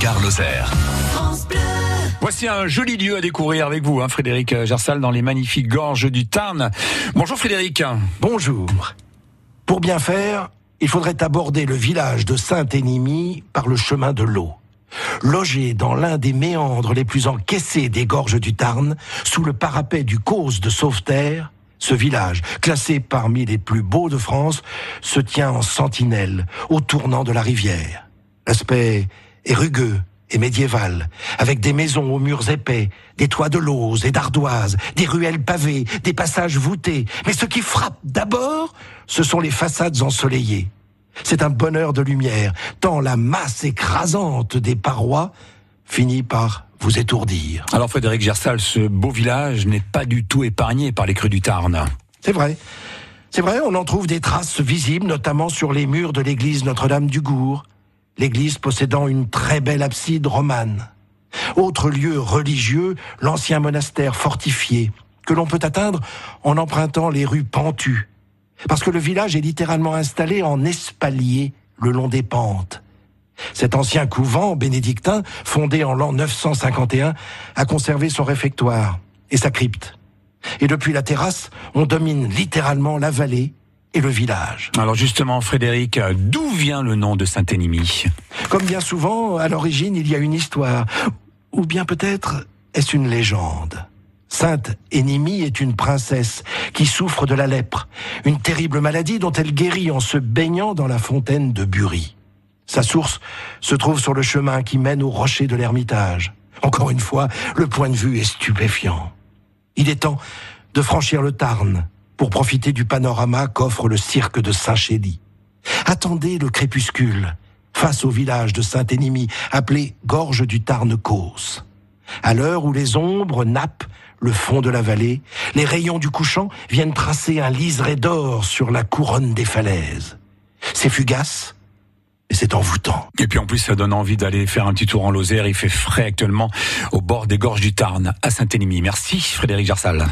Gare Lozère. Voici un joli lieu à découvrir avec vous, hein, Frédéric Gersal, dans les magnifiques gorges du Tarn. Bonjour Frédéric. Bonjour. Pour bien faire, il faudrait aborder le village de Saint-Énimie par le chemin de l'eau. Logé dans l'un des méandres les plus encaissés des gorges du Tarn, sous le parapet du cause de Sauveterre, ce village, classé parmi les plus beaux de France, se tient en sentinelle au tournant de la rivière. L'aspect est rugueux et médiéval, avec des maisons aux murs épais, des toits de lauze et d'ardoises, des ruelles pavées, des passages voûtés. Mais ce qui frappe d'abord, ce sont les façades ensoleillées. C'est un bonheur de lumière, tant la masse écrasante des parois finit par vous étourdir. Alors Frédéric Gersal, ce beau village n'est pas du tout épargné par les crues du Tarn. C'est vrai. C'est vrai, on en trouve des traces visibles, notamment sur les murs de l'église Notre-Dame du Gour, l'église possédant une très belle abside romane. Autre lieu religieux, l'ancien monastère fortifié, que l'on peut atteindre en empruntant les rues pentues, parce que le village est littéralement installé en espalier le long des pentes. Cet ancien couvent bénédictin, fondé en l'an 951, a conservé son réfectoire et sa crypte. Et depuis la terrasse, on domine littéralement la vallée et le village. Alors justement, Frédéric, d'où vient le nom de Saint-Énimie? Comme bien souvent, à l'origine, il y a une histoire. Ou bien peut-être est-ce une légende. Sainte Énimie est une princesse qui souffre de la lèpre, une terrible maladie dont elle guérit en se baignant dans la fontaine de Bury. Sa source se trouve sur le chemin qui mène au rocher de l'Ermitage. Encore une fois, le point de vue est stupéfiant. Il est temps de franchir le Tarn pour profiter du panorama qu'offre le cirque de Saint-Chély. Attendez le crépuscule face au village de Saint-Énimie, appelé Gorge du Tarn-Causse. À l'heure où les ombres nappent le fond de la vallée, les rayons du couchant viennent tracer un liseré d'or sur la couronne des falaises. C'est fugace, et c'est envoûtant. Et puis en plus, ça donne envie d'aller faire un petit tour en Lozère. Il fait frais actuellement au bord des gorges du Tarn, à Saint-Énimie. Merci Frédéric Jarsal.